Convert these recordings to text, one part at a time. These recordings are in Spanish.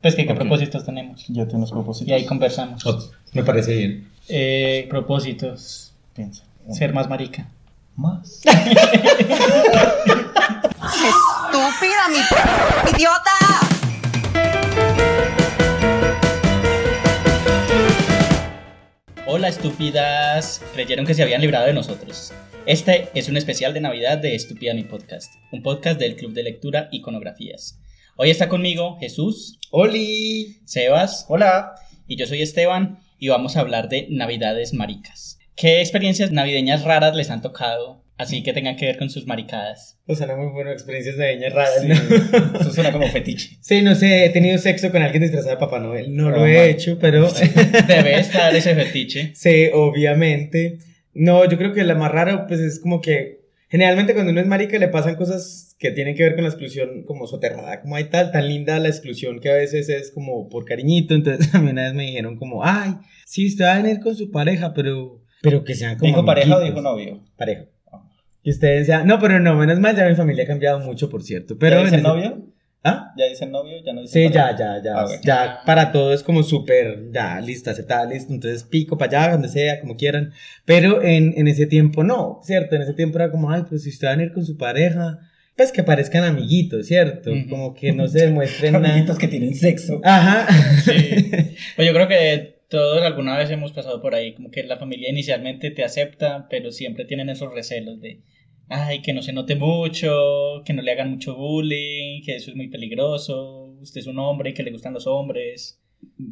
Pues que qué propósitos tenemos. Ya tengo los propósitos. Y ahí conversamos. Me parece bien. Eh, propósitos. Piensa. Ser más marica. más. ¡Estúpida, mi idiota! Hola estúpidas, creyeron que se habían librado de nosotros. Este es un especial de Navidad de Estúpida Mi Podcast, un podcast del Club de Lectura Iconografías. Hoy está conmigo Jesús, ¡Oli! Sebas Hola. y yo soy Esteban y vamos a hablar de Navidades maricas. ¿Qué experiencias navideñas raras les han tocado? Así que tengan que ver con sus maricadas. O sea, no muy buenas experiencias de niña raras. Sí, ¿no? eso suena como fetiche. Sí, no sé, he tenido sexo con alguien disfrazado de Papá Noel. No lo he hecho, pero Debe estar ese fetiche. sí, obviamente. No, yo creo que la más raro, pues es como que generalmente cuando uno es marica le pasan cosas que tienen que ver con la exclusión como soterrada, como hay tal, tan linda la exclusión que a veces es como por cariñito. Entonces a mí una vez me dijeron como, ay, sí, usted va a venir con su pareja, pero, pero que sean como ¿Dijo pareja o amiguitos". dijo novio? Pareja. Y ustedes decían, no, pero no, menos mal, ya mi familia ha cambiado mucho, por cierto. Pero ¿Ya novio? ¿Ah? ¿Ya dice novio? ¿Ya no dice Sí, ya, pareja? ya, ya. Ah, bueno. Ya para todo es como súper, ya, listo, aceptada, listo. Entonces pico para allá, donde sea, como quieran. Pero en, en ese tiempo no, ¿cierto? En ese tiempo era como, ay, pues si usted va a venir con su pareja, pues que parezcan amiguitos, ¿cierto? Como que no se demuestren nada. Amiguitos que tienen sexo. Ajá. Sí. Pues yo creo que todos alguna vez hemos pasado por ahí, como que la familia inicialmente te acepta, pero siempre tienen esos recelos de, ay, que no se note mucho, que no le hagan mucho bullying, que eso es muy peligroso, usted es un hombre, que le gustan los hombres.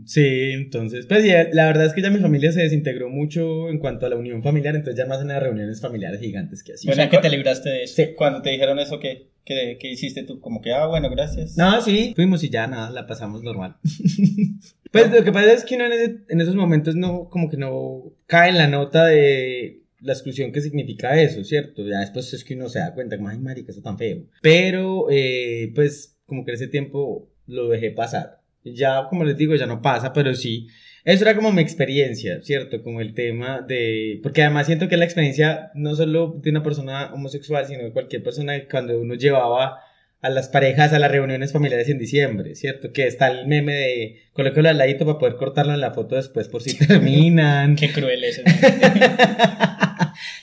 Sí, entonces, pues ya, la verdad es que ya mi familia se desintegró mucho en cuanto a la unión familiar, entonces ya más en las reuniones familiares gigantes que así. o sea que te libraste de eso. Sí. Cuando te dijeron eso, ¿qué, qué, qué hiciste tú? Como que, ah, bueno, gracias. No, sí, fuimos y ya nada, la pasamos normal. pues lo que pasa es que uno en, ese- en esos momentos no, como que no cae en la nota de la exclusión que significa eso, ¿cierto? Ya después es que uno se da cuenta, como, ay, marica, eso tan feo. Pero, eh, pues, como que en ese tiempo lo dejé pasar. Ya, como les digo, ya no pasa, pero sí. Eso era como mi experiencia, ¿cierto? Como el tema de... Porque además siento que la experiencia no solo de una persona homosexual, sino de cualquier persona que cuando uno llevaba a las parejas a las reuniones familiares en diciembre, ¿cierto? Que está el meme de colócalo al ladito para poder cortarlo en la foto después por si terminan. Qué cruel es.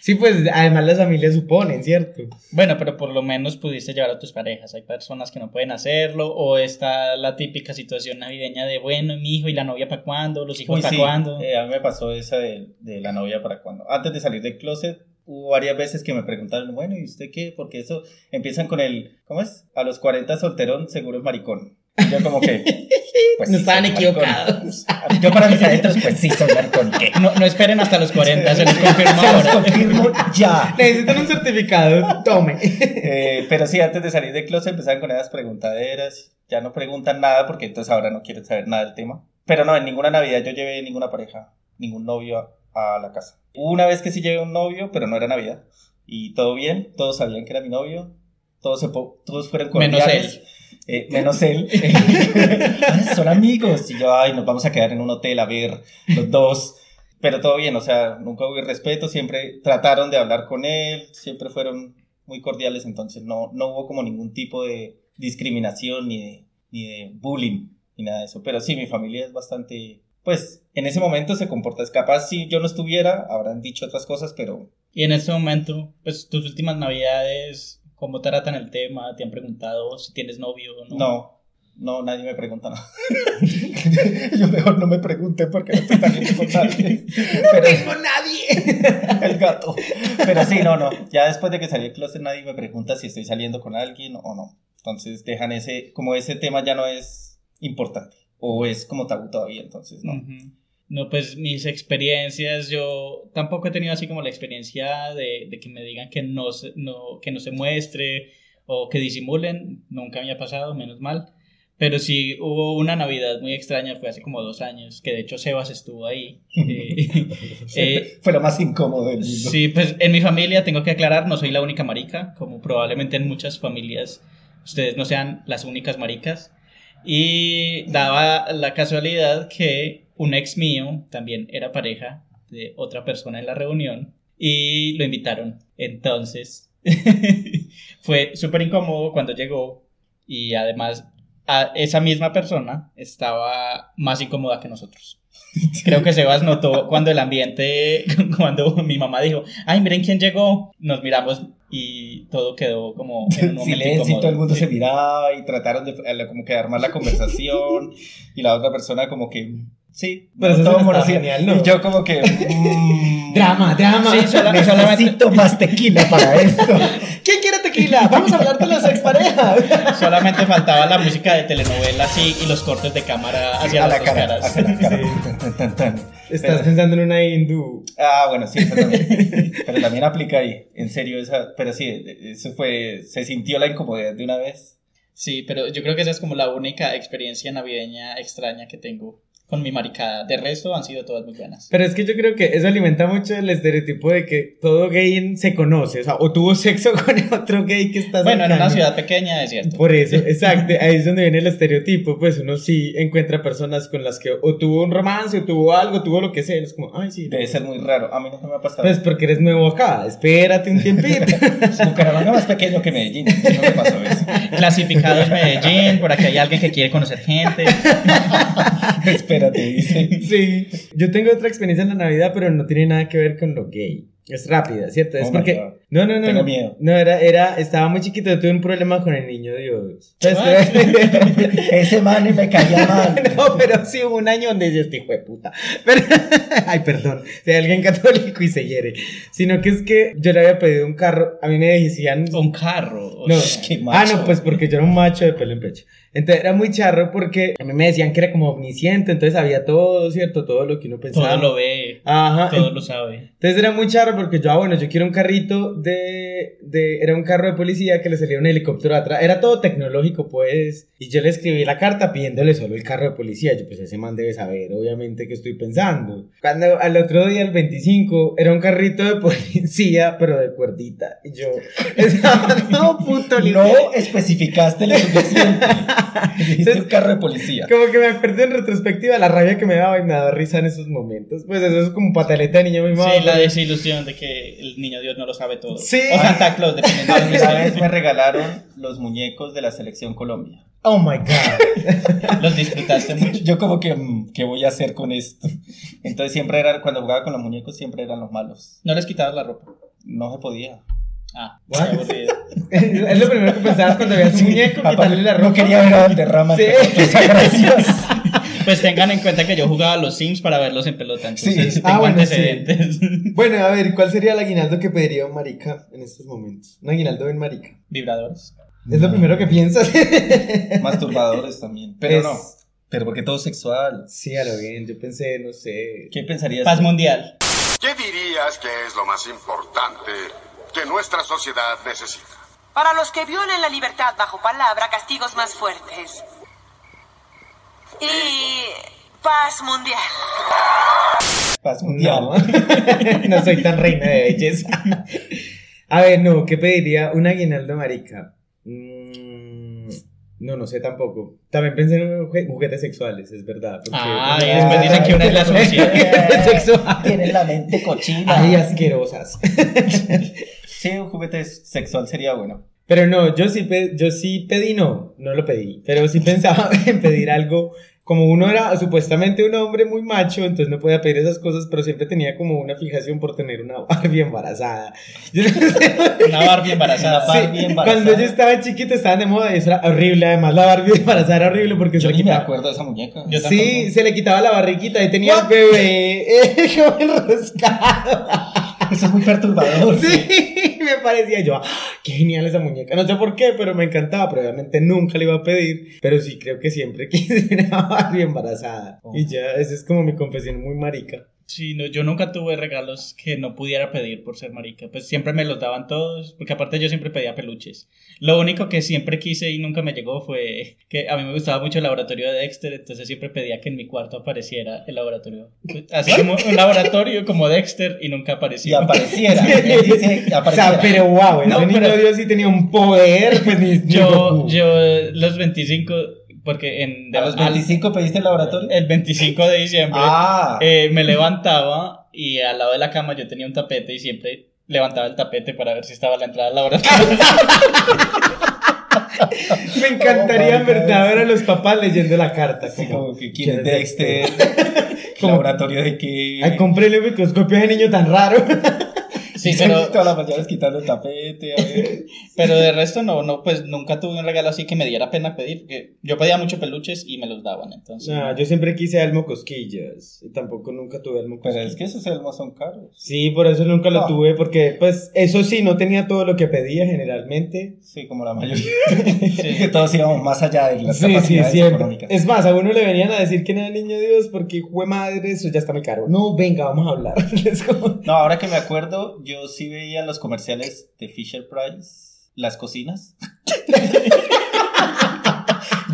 sí, pues además las familias suponen, ¿cierto? bueno, pero por lo menos pudiste llevar a tus parejas. Hay personas que no pueden hacerlo, o está la típica situación navideña de, bueno, mi hijo y la novia para cuándo, los hijos Uy, para sí, cuándo. eh, a mí me pasó esa de, de la novia para cuando. Antes de salir del closet, hubo varias veces que me preguntaron, bueno, ¿y usted qué? Porque eso empiezan con el, ¿cómo es? A los 40 solterón, seguro es maricón. Yo como que... Pues No sí, estaban equivocados. Yo para mis adentros, pues sí, soy maricón. ¿y qué? No, no esperen hasta los 40, se los confirmo Se los ahora. confirmo ya. Necesitan un certificado, tome. Eh, pero sí, antes de salir del closet empezaban con esas preguntaderas. Ya no preguntan nada porque entonces ahora no quieren saber nada del tema. Pero no, en ninguna Navidad yo llevé ninguna pareja, ningún novio a, a la casa. Una vez que sí llevé un novio, pero no era Navidad. Y todo bien, todos sabían que era mi novio. Todos, se todos fueron Menos cordiales. Eh, menos él. Ah, Son amigos. Y yo, ay, nos vamos a quedar en un hotel a ver los dos. Pero todo bien, o sea, nunca hubo respeto, siempre trataron de hablar con él, siempre fueron muy cordiales, entonces no, no hubo como ningún tipo de discriminación ni de, ni de bullying ni nada de eso. Pero sí, mi familia es bastante, pues, en ese momento se comporta, es capaz si yo no estuviera, habrán dicho otras cosas, pero Y en este momento, pues tus últimas navidades, ¿cómo tratan el tema? ¿Te han preguntado si tienes novio o no? no, no, nadie me pregunta nada. yo mejor no me pregunte porque no estoy saliendo con nadie. Pero- tengo nadie. el gato. Pero sí, no, no. Ya después de que salí del closet nadie me pregunta si estoy saliendo con alguien o no. Entonces dejan ese, como ese tema ya no es importante. O es como tabú todavía, entonces no. No, pues mis experiencias, yo tampoco he tenido así como la experiencia de, de que me digan que no, se, no, que no se muestre o que disimulen, nunca me ha pasado, menos mal. Pero sí hubo una Navidad muy extraña, fue hace como dos años, que de hecho Sebas estuvo ahí. Eh, eh, Fue lo más incómodo del mundo. Sí, pues en mi familia tengo que aclarar, no soy la única marica, como probablemente en muchas familias ustedes no sean las únicas maricas. Y daba la casualidad que un ex mío también era pareja de otra persona en la reunión y lo invitaron. Entonces fue súper incómodo cuando llegó y además a esa misma persona estaba más incómoda que nosotros. Creo que Sebas notó cuando el ambiente, cuando mi mamá dijo, ay, miren quién llegó, nos miramos y todo quedó como en un momento Silencio incómodo. todo el mundo Sí. se miraba y trataron de como que armar la conversación y la otra persona como que sí, Pero eso todo monótono. genial, ¿no? Y yo como que mm, Drama, drama. Sí, sola- solamente, necesito más tequila para esto. ¿Quién quiere tequila? Vamos a hablar de las exparejas. solamente faltaba la música de telenovela así y los cortes de cámara hacia a las la dos cara, caras. a la cara. Sí. Tan, tan, tan, tan. Estás Pero- pensando en una hindú. Ah, bueno, sí, eso también. pero también aplica ahí, en serio, esa, pero sí, eso fue, se sintió la incomodidad de una vez. Sí, pero yo creo que esa es como la única experiencia navideña extraña que tengo con mi maricada. De resto han sido todas muy buenas. Pero es que yo creo que eso alimenta mucho el estereotipo de que todo gay se conoce, o sea, o tuvo sexo con el otro gay que está Bueno, en una ciudad pequeña es cierto. Por eso, exacto, ahí es donde viene el estereotipo, pues uno sí encuentra personas con las que o tuvo un romance, o tuvo algo, tuvo lo que sea, y es como, ay, sí. Debe ser muy raro, a mí nunca me ha pasado. Pues porque eres nuevo acá, espérate un tiempito. Bucaramanga más pequeño que Medellín, no me pasó eso. Clasificados Medellín, por aquí hay alguien que quiere conocer gente. Espérate, dice. sí, yo tengo otra experiencia en la Navidad, pero no tiene nada que ver con lo gay. Es rápida, ¿cierto? Es Oh porque... No, no, no. Tengo no. miedo. No, era, era, estaba muy chiquito, yo tuve un problema con el niño Dios. Ah. Entonces, Ese man me caía mal. No, pero sí hubo un año donde yo este hijo de puta. Pero- ay, perdón, si hay alguien católico y se hiere. Sino que es que yo le había pedido un carro, a mí me decían... Un carro. No, qué ah, macho. no, pues porque yo era un macho de pelo en pecho. Entonces era muy charro porque a mí me decían que era como omnisciente, entonces sabía todo, ¿cierto? Todo lo que uno pensaba. todo lo ve, Ajá. todo lo sabe. Entonces era muy charro porque yo, ah, bueno, yo quiero un carrito de, de, era un carro de policía que le salía un helicóptero atrás, era todo tecnológico, pues, y yo le escribí la carta pidiéndole solo el carro de policía, yo, pues ese man debe saber, obviamente, qué estoy pensando. Cuando al otro día, el 25, era un carrito de policía, pero de cuerdita, y yo, estaba no, puto, No especificaste lo suficiente. Dijiste un carro de policía. Como que me acuerdo en retrospectiva la rabia que me daba y me daba risa en esos momentos. Pues eso es como pataleta de niño muy Sí, la desilusión de que el niño Dios no lo sabe todo. Sí. O Santa Claus, dependiendo de una vez me regalaron los muñecos de la selección Colombia. Oh my god. Los disfrutaste mucho. Yo como que, mm, ¿qué voy a hacer con esto? Entonces siempre era, cuando jugaba con los muñecos, siempre eran los malos. No les quitabas la ropa. No se podía. Ah, es lo primero que pensabas cuando veías un muñeco, quitarle la ropa. No quería ver a Valderrama. Sí. Muchas gracias. Pues tengan en cuenta que yo jugaba a los Sims para verlos en pelota. Entonces Sí. tengo Ah, bueno, antecedentes. Bueno, a ver, ¿cuál sería el aguinaldo que pediría un marica en estos momentos? Un aguinaldo bien marica. Vibradores. Es lo primero que piensas. Masturbadores también. Pero Es- no. Pero porque todo sexual. Sí, a lo bien, yo pensé, no sé. ¿Qué pensarías? Paz tú? mundial. ¿Qué dirías que es lo más importante que nuestra sociedad necesita? Para los que violen la libertad bajo palabra, castigos más fuertes. Y paz mundial. Paz mundial. No. no soy tan reina de belleza. A ver, no, ¿qué pediría un aguinaldo marica? Mm, no, no sé tampoco. También pensé en jugue- juguetes sexuales, es verdad. porque- Ah, y después dicen que una es la solución. Juguetes sexuales. Tienes la mente cochina. Ay, asquerosas. Sí, un juguete sexual sería bueno. Pero no, yo sí, yo sí pedí, no, no lo pedí, pero sí pensaba en pedir algo, como uno era supuestamente un hombre muy macho, entonces no podía pedir esas cosas, pero siempre tenía como una fijación por tener una Barbie embarazada. Una Barbie embarazada. Sí, Barbie embarazada. cuando yo estaba chiquito estaban de moda y eso era horrible, además la Barbie embarazada era horrible porque se Yo le ni me quitaba... acuerdo de esa muñeca. Yo Sí, tampoco. se le quitaba la barriguita y tenía el bebé eh, como enroscado. Eso es muy perturbador. Sí, me parecía yo, ¡ah! qué genial esa muñeca. No sé por qué, pero me encantaba, pero obviamente nunca le iba a pedir. Pero sí creo que siempre quise una Barbie embarazada. Y ya, esa es como mi confesión muy marica. Sí, no, yo nunca tuve regalos que no pudiera pedir por ser marica. Pues siempre me los daban todos, porque aparte yo siempre pedía peluches. Lo único que siempre quise y nunca me llegó fue que a mí me gustaba mucho el laboratorio de Dexter, entonces siempre pedía que en mi cuarto apareciera el laboratorio. Así como un laboratorio como Dexter y nunca Y apareció. apareciera. Él dice O apareciera. sea, pero wow, ese No, niño Dios sí tenía un poder, pues ni yo los 25, porque en... ¿A los al- 25 pediste el laboratorio? el 25 de diciembre Ah. eh, me levantaba y al lado de la cama yo tenía un tapete y siempre levantaba el tapete para ver si estaba la entrada al laboratorio. Me encantaría en verdad ver a los papás leyendo la carta. Así como, como que quién es ¿quién Dexter, ¿Qué Como- laboratorio de qué. Ay, cómprele un microscopio ese niño tan raro. Sí, pero, todas las mañanas quitando el tapete, a ver. pero de resto no, no, pues nunca tuve un regalo así que me diera pena pedir, porque yo pedía muchos peluches y me los daban, entonces. No, yo siempre quise Elmo Cosquillas. Y tampoco nunca tuve Elmo Pero Cosquillas. es que esos elmos son caros. Sí, por eso nunca lo No. tuve, porque pues eso sí, no tenía todo lo que pedía generalmente. Sí, como la mayoría. que todos íbamos más allá de las Sí, sí, capacidades siempre. económicas. Es más, a uno le venían a decir que era niño Dios porque, jue madre, eso ya está muy caro. No, venga, vamos a hablar. No, ahora que me acuerdo, yo sí veía los comerciales de Fisher Price las cocinas.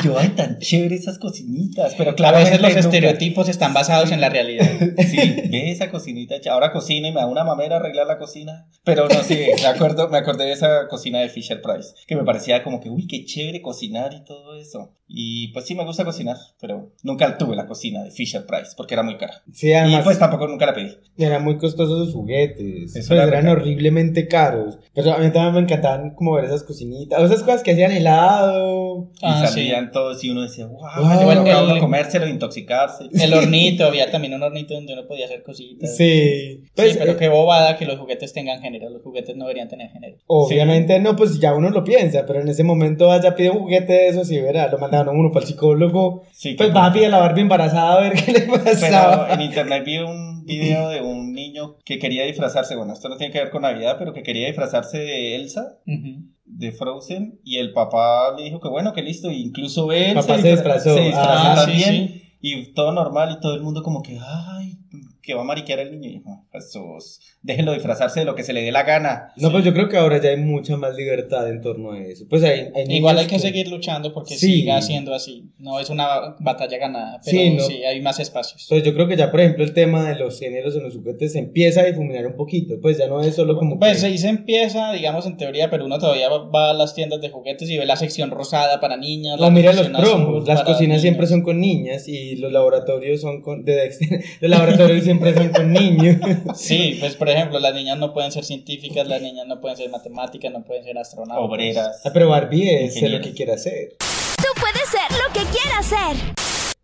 yo, ay, tan chévere esas cocinitas. Pero a claro, veces los estereotipos están basados en la realidad. Sí, ve esa cocinita. Ahora cocino y me da una mamera arreglar la cocina. Pero no sé, me acuerdo, me acordé de esa cocina de Fisher Price. Que me parecía como que, uy, qué chévere cocinar y todo eso. Y pues sí me gusta cocinar, pero nunca tuve la cocina de Fisher Price porque era muy cara. Sí, Y además, pues tampoco nunca la pedí. eran muy costosos los juguetes. Eso Pues era eran horriblemente caros. Pero a mí también me encantaban como ver esas cocinitas. O esas cosas que hacían helado. Y Ah, sí. salían todos y uno decía, wow, Wow. bueno, El- uno el- comérselo, intoxicarse. El hornito, había también un hornito donde uno podía hacer cositas. Sí. Sí, Pues, pero eh, qué bobada que los juguetes tengan género. Los juguetes no deberían tener género. Obviamente no, pues ya uno lo piensa, pero en ese momento vaya pide un juguete de esos y verá, lo mandaron a uno para el psicólogo. Sí, Pues va a pedir a la Barbie embarazada a ver qué le pasaba. Pero en internet vi un video de un niño que quería disfrazarse, bueno, esto no tiene que ver con Navidad, pero que quería disfrazarse de Elsa, Ujú. De Frozen, y el papá le dijo que bueno, que listo, y incluso él Papá se disfrazó. se disfrazó Ah, sí, también, sí. y todo normal, y todo el mundo como que, ay, que va a mariquear el niño, y yo, Jesús, déjenlo disfrazarse de lo que se le dé la gana. No, pues yo creo que ahora ya hay mucha más libertad en torno a eso. Pues hay, hay Igual hay que seguir luchando porque Sí. siga siendo así. No es una batalla ganada, pero Sí, sí, no. hay más espacios. Pues yo creo que ya, por ejemplo, el tema de los géneros en los juguetes se empieza a difuminar un poquito. Pues ya no es solo como. Pues que- ahí se empieza, digamos, en teoría, pero uno todavía va- a las tiendas de juguetes y ve la sección rosada para niñas. la O mira los promos, las cocinas siempre niños. son con niñas y los laboratorios son con. De Dexter, los laboratorios siempre son con niños. Sí, pues por ejemplo, las niñas no pueden ser científicas, las niñas no pueden ser matemáticas, no pueden ser astronautas. Obreras. Ah, pero Barbie es sé lo que quiere hacer. Tú puedes ser lo que quieras ser.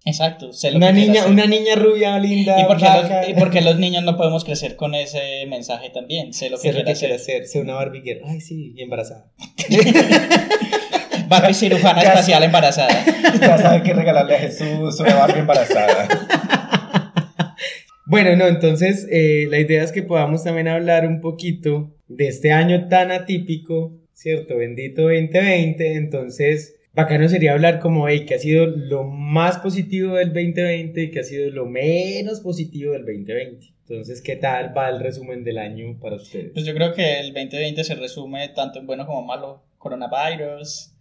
Exacto, sé lo Una que niña, hacer. una niña rubia, linda. ¿Y por, qué blanca. los, ¿Y por qué los niños no podemos crecer con ese mensaje también? Sé lo que Sé lo quiere que hacer. quiere hacer. Sé una Barbie girl. Ay, sí, y embarazada. Barbie cirujana espacial embarazada. Ya sabe qué regalarle a Jesús, una Barbie embarazada. Bueno, no, entonces eh, la idea es que podamos también hablar un poquito de este año tan atípico, ¿cierto? Bendito 2020. Entonces, bacano sería hablar como, hey, que ha sido lo más positivo del 2020 y que ha sido lo menos positivo del 2020. Entonces, ¿qué tal va el resumen del año para ustedes? Pues yo creo que el 2020 se resume tanto en bueno como malo. Coronavirus.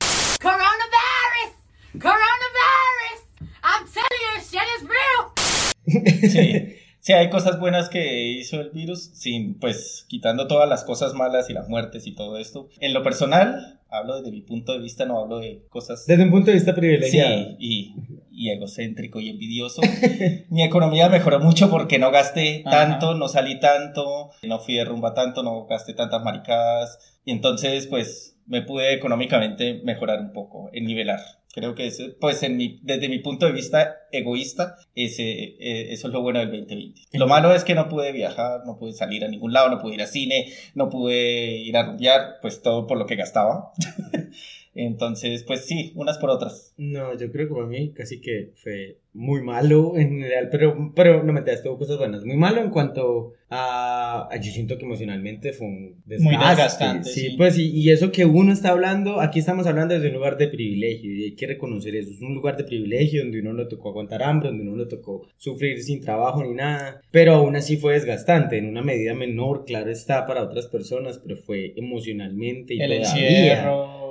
Coronavirus! Coronavirus! I'm telling you, shit is real! Sí. Sí, hay cosas buenas que hizo el virus, sin, pues, quitando todas las cosas malas y las muertes y todo esto. En lo personal, hablo desde mi punto de vista, no hablo de cosas... Desde un punto de vista privilegiado. Sí, y, y egocéntrico y envidioso. Mi economía mejoró mucho porque no gasté Ajá. tanto, no salí tanto, no fui de rumba tanto, no gasté tantas maricadas. Y entonces, pues, me pude económicamente mejorar un poco, en nivelar. Creo que eso, pues, en mi, desde mi punto de vista egoísta, ese, eh, eso es lo bueno del 2020. Lo malo es que no pude viajar, no pude salir a ningún lado, no pude ir a cine, no pude ir a rumbear, pues todo por lo que gastaba. Entonces, pues sí, unas por otras. No, yo creo que para mí casi que fue muy malo en general, pero, pero no me tuvo cosas buenas. Muy malo en cuanto a, a- Yo siento que emocionalmente fue un Muy desgastante, Sí, sí. pues y, y eso que uno está hablando, aquí estamos hablando desde un lugar de privilegio y hay que reconocer eso. Es un lugar de privilegio donde uno no tocó aguantar hambre, donde uno no tocó sufrir sin trabajo ni nada, pero aún así fue desgastante, en una medida menor, claro está, para otras personas, pero fue emocionalmente y el todavía. encierro,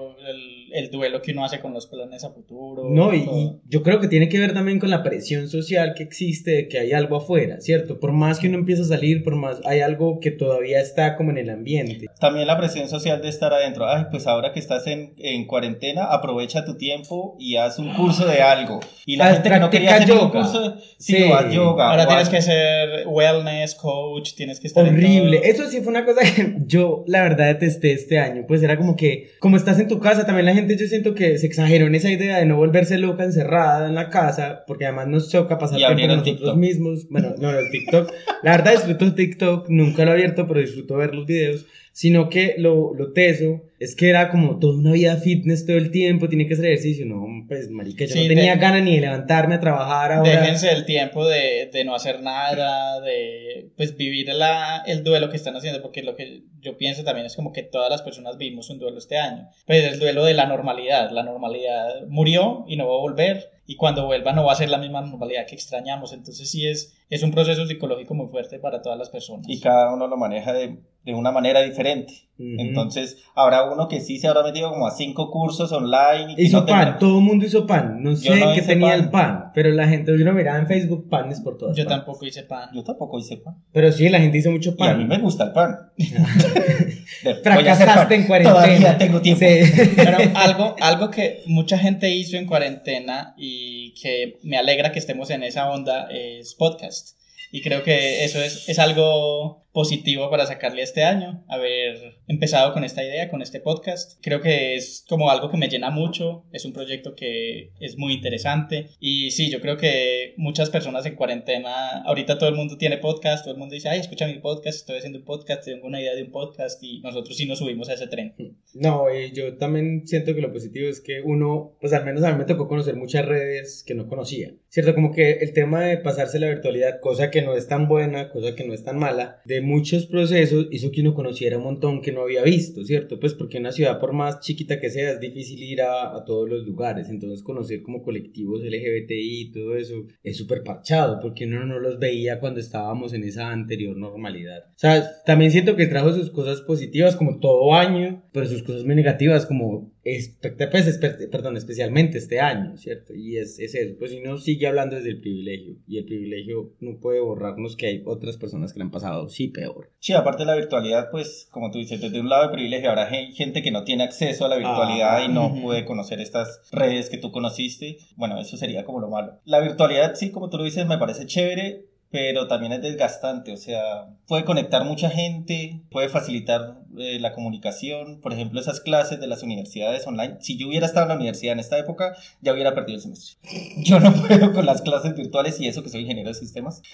el, el duelo que uno hace con los planes a futuro. No, y, y yo creo que tiene que ver también con la presión social que existe de que hay algo afuera, ¿cierto? Por más que uno empiece a salir, por más hay algo que todavía está como en el ambiente. También la presión social de estar adentro. Ay, pues ahora que estás en, en cuarentena, aprovecha tu tiempo y haz un curso de algo. Y la Haz gente que no quería hacer yoga. curso, sí, Sí. haz yoga. Ahora tienes haz- que ser wellness coach, tienes que estar en Horrible. todo. Eso sí fue una cosa que yo la verdad detesté este año. Pues era como que, como estás en tu casa, también la gente gente yo siento que se exageró en esa idea de no volverse loca encerrada en la casa, porque además nos choca pasar tiempo con nosotros TikTok. mismos. Bueno, no, el TikTok. La verdad disfruto TikTok, nunca lo he abierto, pero disfruto ver los videos. Sino que lo, lo teso es que era como toda una vida fitness todo el tiempo, tiene que hacer ejercicio. No, pues, marica, yo Sí, no tenía de- ganas ni de levantarme a trabajar ahora. Déjense el tiempo de, de no hacer nada, de pues vivir la, el duelo que están haciendo, porque lo que yo pienso también es como que todas las personas vivimos un duelo este año. Pues el duelo de la normalidad, la normalidad murió y no va a volver, y cuando vuelva no va a ser la misma normalidad que extrañamos, entonces sí es, es un proceso psicológico muy fuerte para todas las personas. Y cada uno lo maneja de, de una manera diferente. Ujú. Entonces, habrá uno que sí se habrá metido como a cinco cursos online. Y Hizo no pan, todo el mundo hizo pan. No sé no qué tenía pan. el pan, pero la gente, yo lo miraba en Facebook, panes por todas Yo partes. tampoco hice pan. Yo tampoco hice pan. Pero sí, la gente hizo mucho Y pan. a mí me gusta el pan. De- voy a hacer Fracasaste pan. en cuarentena. Todavía tengo tiempo. Sí. Pero algo, algo que mucha gente hizo en cuarentena y que me alegra que estemos en esa onda es podcast. Y creo que eso es, es algo positivo para sacarle este año, haber empezado con esta idea, con este podcast. Creo que es como algo que me llena mucho, es un proyecto que es muy interesante. Y sí, yo creo que muchas personas en cuarentena, ahorita todo el mundo tiene podcast, todo el mundo dice, ay, escucha mi podcast, estoy haciendo un podcast, tengo una idea de un podcast y nosotros sí nos subimos a ese tren. No, y yo también siento que lo positivo es que uno, pues al menos a mí me tocó conocer muchas redes que no conocía. ¿Cierto? Como que el tema de pasarse la virtualidad, cosa que no es tan buena, cosa que no es tan mala, de muchos procesos hizo que uno conociera un montón que no había visto, ¿cierto? Pues porque una ciudad, por más chiquita que sea, es difícil ir a, a todos los lugares. Entonces conocer como colectivos LGBTI y todo eso es súper parchado, porque uno no los veía cuando estábamos en esa anterior normalidad. O sea, también siento que trajo sus cosas positivas como todo año, pero sus cosas muy negativas como, espe- perdón, especialmente este año, ¿cierto? Y es, es eso, pues si no sigue hablando desde el privilegio, y el privilegio no puede borrarnos que hay otras personas que le han pasado, sí, peor. Sí, aparte de la virtualidad, pues, como tú dices, desde un lado de privilegio habrá gen- gente que no tiene acceso a la virtualidad Ah, y no ujú. puede conocer estas redes que tú conociste. Bueno, eso sería como lo malo. La virtualidad, sí, como tú lo dices, me parece chévere, pero también es desgastante. O sea, puede conectar mucha gente, puede facilitar eh, la comunicación. Por ejemplo, esas clases de las universidades online. Si yo hubiera estado en la universidad en esta época, ya hubiera perdido el semestre. Yo no puedo con las clases virtuales y eso que soy ingeniero de sistemas.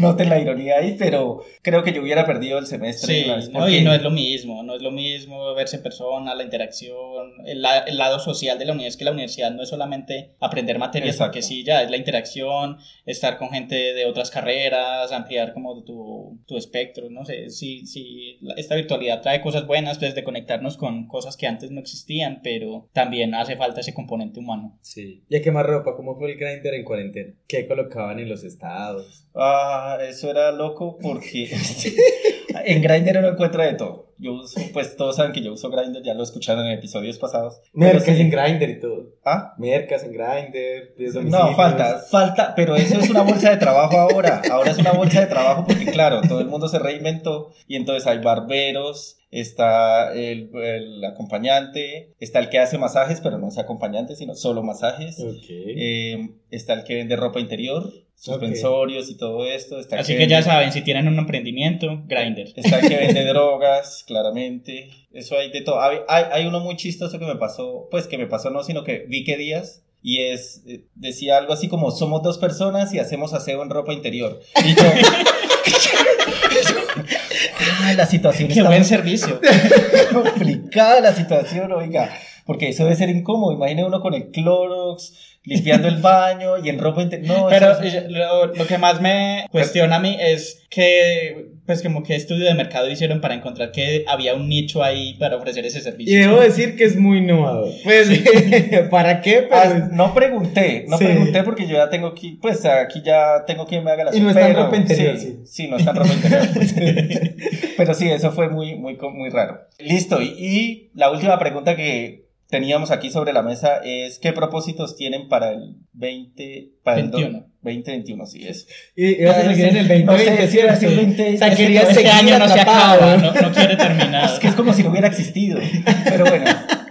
Noten la ironía ahí, pero creo que yo hubiera perdido el semestre. Sí, vez, no, porque- y no es lo mismo, no es lo mismo verse en persona, la interacción, el, la- el lado social de la universidad, es que la universidad no es solamente aprender materias, Exacto. porque sí, ya es la interacción, estar con gente de otras carreras, ampliar como tu, tu espectro, no sé, sí, sí, esta virtualidad trae cosas buenas, pues de conectarnos con cosas que antes no existían, pero también hace falta ese componente humano. Sí. ¿Y a quemar ropa? ¿Cómo fue el grinder en cuarentena? ¿Qué colocaban en los estados? Ah, eso era loco porque en Grindr uno encuentra de todo. Yo uso, pues todos saben que yo uso Grindr, ya lo escucharon en episodios pasados. Mercas sí- en grinder y todo. ¿Ah? Mercas en grinder. No, falta, falta, pero eso es una bolsa de trabajo ahora. Ahora es una bolsa de trabajo porque, claro, todo el mundo se reinventó y entonces hay barberos, está el, el acompañante, está el que hace masajes, pero no es acompañante, sino solo masajes. Ok. Eh, está el que vende ropa interior, suspensorios y todo esto. Está Así que vende- ya saben, si tienen un emprendimiento, Grinder. Está el que vende drogas, claramente. Eso hay de todo. Hay, hay, hay uno muy chistoso que me pasó, pues que me pasó no, sino que vi que días. Y es, eh, decía algo así como, somos dos personas y hacemos aseo en ropa interior. Y yo... ah, la situación Qué está buen muy servicio. complicada la situación, oiga. Porque eso debe ser incómodo. Imagine uno con el Clorox, limpiando el baño y en ropa interior. No, Pero eso es- eh, lo, lo que más me cuestiona a mí es que, pues, como que estudio de mercado hicieron para encontrar que había un nicho ahí para ofrecer ese Y servicio. debo decir que es muy innovador. Pues, ¿para qué? Ah, Pero... no pregunté, no Sí. pregunté porque yo ya tengo aquí, pues aquí ya tengo quien me haga las Y no está en ropa interior, Sí, sí. sí, no está en ropa interior. pero sí, eso fue muy, muy, muy raro. Listo, y, y la última pregunta que teníamos aquí sobre la mesa es ¿qué propósitos tienen para el 20, para el do- 21. 2021? Sí, es. Y, y vas a seguir en el No 2020, sé si iba a ser ¿cierto? 20, O sea, es que querías no, este año no se atrapado. acaba, no, no quiere terminar. Es que es como si no hubiera existido. Pero bueno,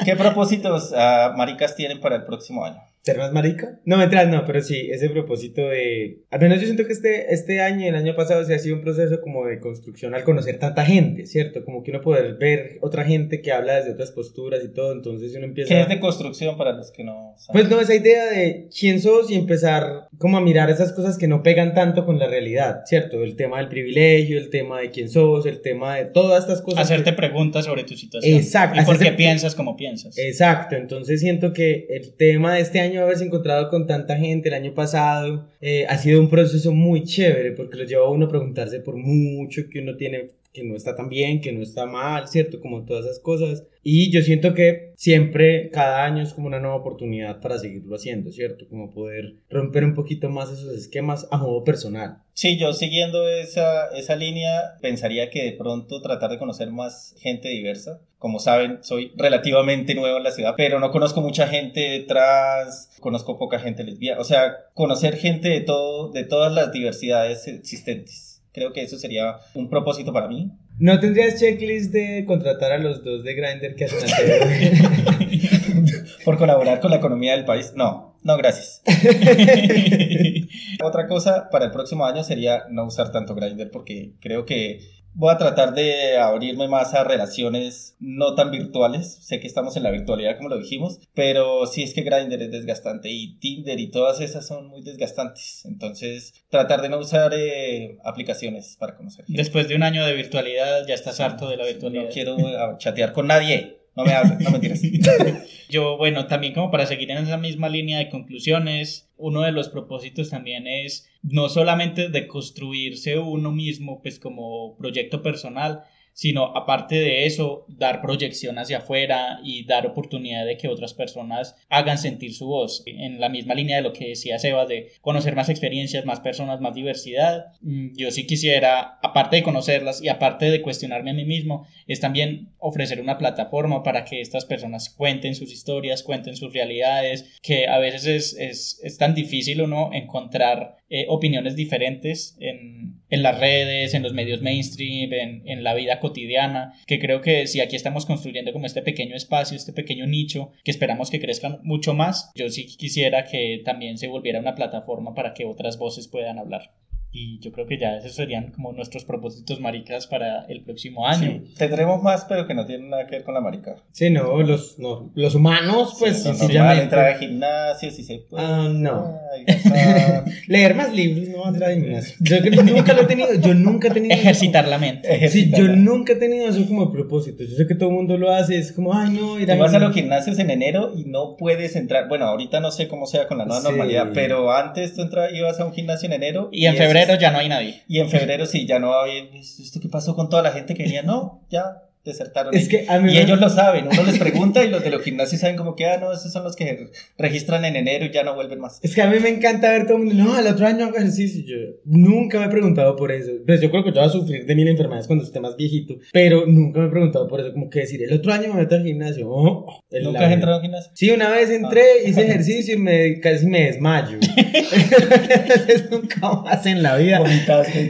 ¿Qué propósitos ah, maricas tienen para el próximo año? ¿Ser más marica? No, mentras, no, pero sí, ese propósito de... Al menos yo siento que este, este año y el año pasado se ha sido un proceso como de construcción al conocer tanta gente, ¿cierto? Como que uno poder ver otra gente que habla desde otras posturas y todo, entonces uno empieza... ¿Qué es de construcción para los que no saben? Pues no, esa idea de quién sos y empezar como a mirar esas cosas que no pegan tanto con la realidad, ¿cierto? El tema del privilegio, el tema de quién sos, el tema de todas estas cosas. Hacerte que- preguntas sobre tu situación. Exacto, Y por qué piensas como piensas. Exacto, entonces siento que el tema de este año haberse encontrado con tanta gente el año pasado eh, ha sido un proceso muy chévere porque lo lleva a uno a preguntarse por mucho que uno tiene que no está tan bien, que no está mal, ¿cierto? Como todas esas cosas. Y yo siento que siempre, cada año es como una nueva oportunidad para seguirlo haciendo, ¿cierto? Como poder romper un poquito más esos esquemas a modo personal. Sí, yo siguiendo esa, esa línea, pensaría que de pronto tratar de conocer más gente diversa. Como saben, soy relativamente nuevo en la ciudad, pero no conozco mucha gente trans, conozco poca gente lesbiana. O sea, conocer gente de, todo, de todas las diversidades existentes. Creo que eso sería un propósito para mí. ¿No tendrías checklist de contratar a los dos de Grindr que hacen? Por colaborar con la economía del país. No, no, gracias. Otra cosa para el próximo año sería no usar tanto Grindr porque creo que voy a tratar de abrirme más a relaciones no tan virtuales. Sé que estamos en la virtualidad como lo dijimos, pero sí es que Grindr es desgastante y Tinder y todas esas son muy desgastantes. Entonces, tratar de no usar eh, aplicaciones para conocer. Después de un año de virtualidad, ya estás harto de la virtualidad. No quiero eh, chatear con nadie. No me hables, no mentiras. Yo, bueno, también como para seguir en esa misma línea de conclusiones, uno de los propósitos también es no solamente de construirse uno mismo, pues como proyecto personal, sino aparte de eso, dar proyección hacia afuera y dar oportunidad de que otras personas hagan sentir su voz. En la misma línea de lo que decía Sebas, de conocer más experiencias, más personas, más diversidad, mm, yo sí quisiera, aparte de conocerlas y aparte de cuestionarme a mí mismo, es también ofrecer una plataforma para que estas personas cuenten sus historias, cuenten sus realidades, que a veces es, es, es tan difícil o no encontrar eh, opiniones diferentes en, en, las redes, en los medios mainstream, en, en, la vida cotidiana, que creo que si aquí estamos construyendo como este pequeño espacio, este pequeño nicho, que esperamos que crezcan mucho más, yo sí quisiera que también se volviera una plataforma para que otras voces puedan hablar. Y yo creo que ya esos serían como nuestros propósitos maricas para el próximo año. Sí, tendremos más, pero que no tienen nada que ver con la marica. Sí, no, los, no, los humanos, pues sí, sencillamente. entrar al gimnasio, si se puede. Ah, no. Ay, Leer más libros no a entrar al gimnasio. Yo nunca lo he tenido, yo nunca he tenido. Ejercitar la mente. Ejercitar sí, yo nunca he tenido eso como propósito. Yo sé que todo el mundo lo hace, es como, ay, no, ir a. Tú vas a los gimnasios en enero y no puedes entrar. Bueno, ahorita no sé cómo sea con la nueva sí. normalidad, pero antes tú entrabas, ibas a un gimnasio en enero. Y, y en febrero ya no hay nadie. Y en febrero sí, ya no había. ¿Esto qué pasó con toda la gente que venía? No, ya desertaron. Es que a mí y ellos lo saben, uno les pregunta y los de los gimnasios saben como que, ah, no, esos son los que registran en enero y ya no vuelven más. Es que a mí me encanta ver todo el mundo, no, el otro año hago ejercicio. Yo nunca me he preguntado por eso. Pues yo creo que yo voy a sufrir de mil enfermedades cuando esté más viejito, pero nunca me he preguntado por eso, como que decir, el otro año me meto al gimnasio. Oh, ¿Nunca has entrado al gimnasio? Sí, una vez entré, ah. hice ejercicio y me, casi me desmayo. Entonces nunca más en la vida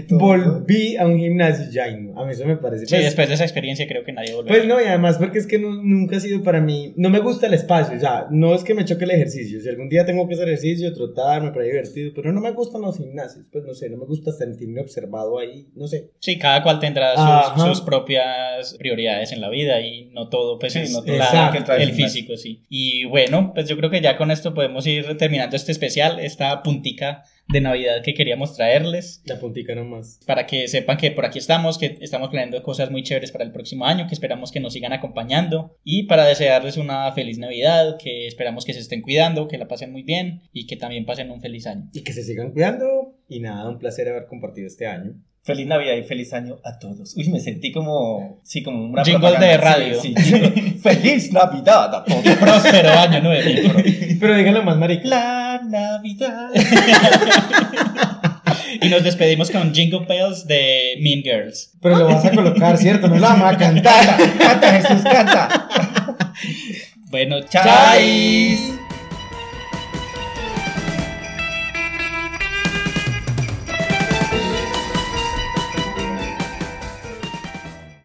volví a un gimnasio. Ya, no, a mí eso me parece. Sí, pues, después de esa experiencia creo que nadie volvió. Pues no, y además porque es que no, nunca ha sido para mí, no me gusta el espacio, o sea, no es que me choque el ejercicio, si algún día tengo que hacer ejercicio, trotar, me parece divertido, pero no me gustan los gimnasios, pues no sé, no me gusta sentirme observado ahí, no sé. Sí, cada cual tendrá sus, sus propias prioridades en la vida y no todo, pues sí, no todo la, el físico, sí. Y bueno, pues yo creo que ya con esto podemos ir terminando este especial, esta puntica de Navidad que queríamos traerles. La puntica nomás. Para que sepan que por aquí estamos, que estamos planeando cosas muy chéveres para el próximo año, que esperamos que nos sigan acompañando y para desearles una feliz Navidad, que esperamos que se estén cuidando, que la pasen muy bien y que también pasen un feliz año. Y que se sigan cuidando y nada, un placer haber compartido este año. Feliz Navidad y feliz año a todos. Uy, me sentí como, sí, como una jingle de radio. Sí, sí, feliz Navidad a todos. Próspero año nuevo. Pero díganlo más, marica. La Navidad. y nos despedimos con Jingle Bells de Mean Girls. Pero lo vas a colocar, ¿cierto? No lo vamos a cantar. Canta, Jesús, canta. Bueno, chai.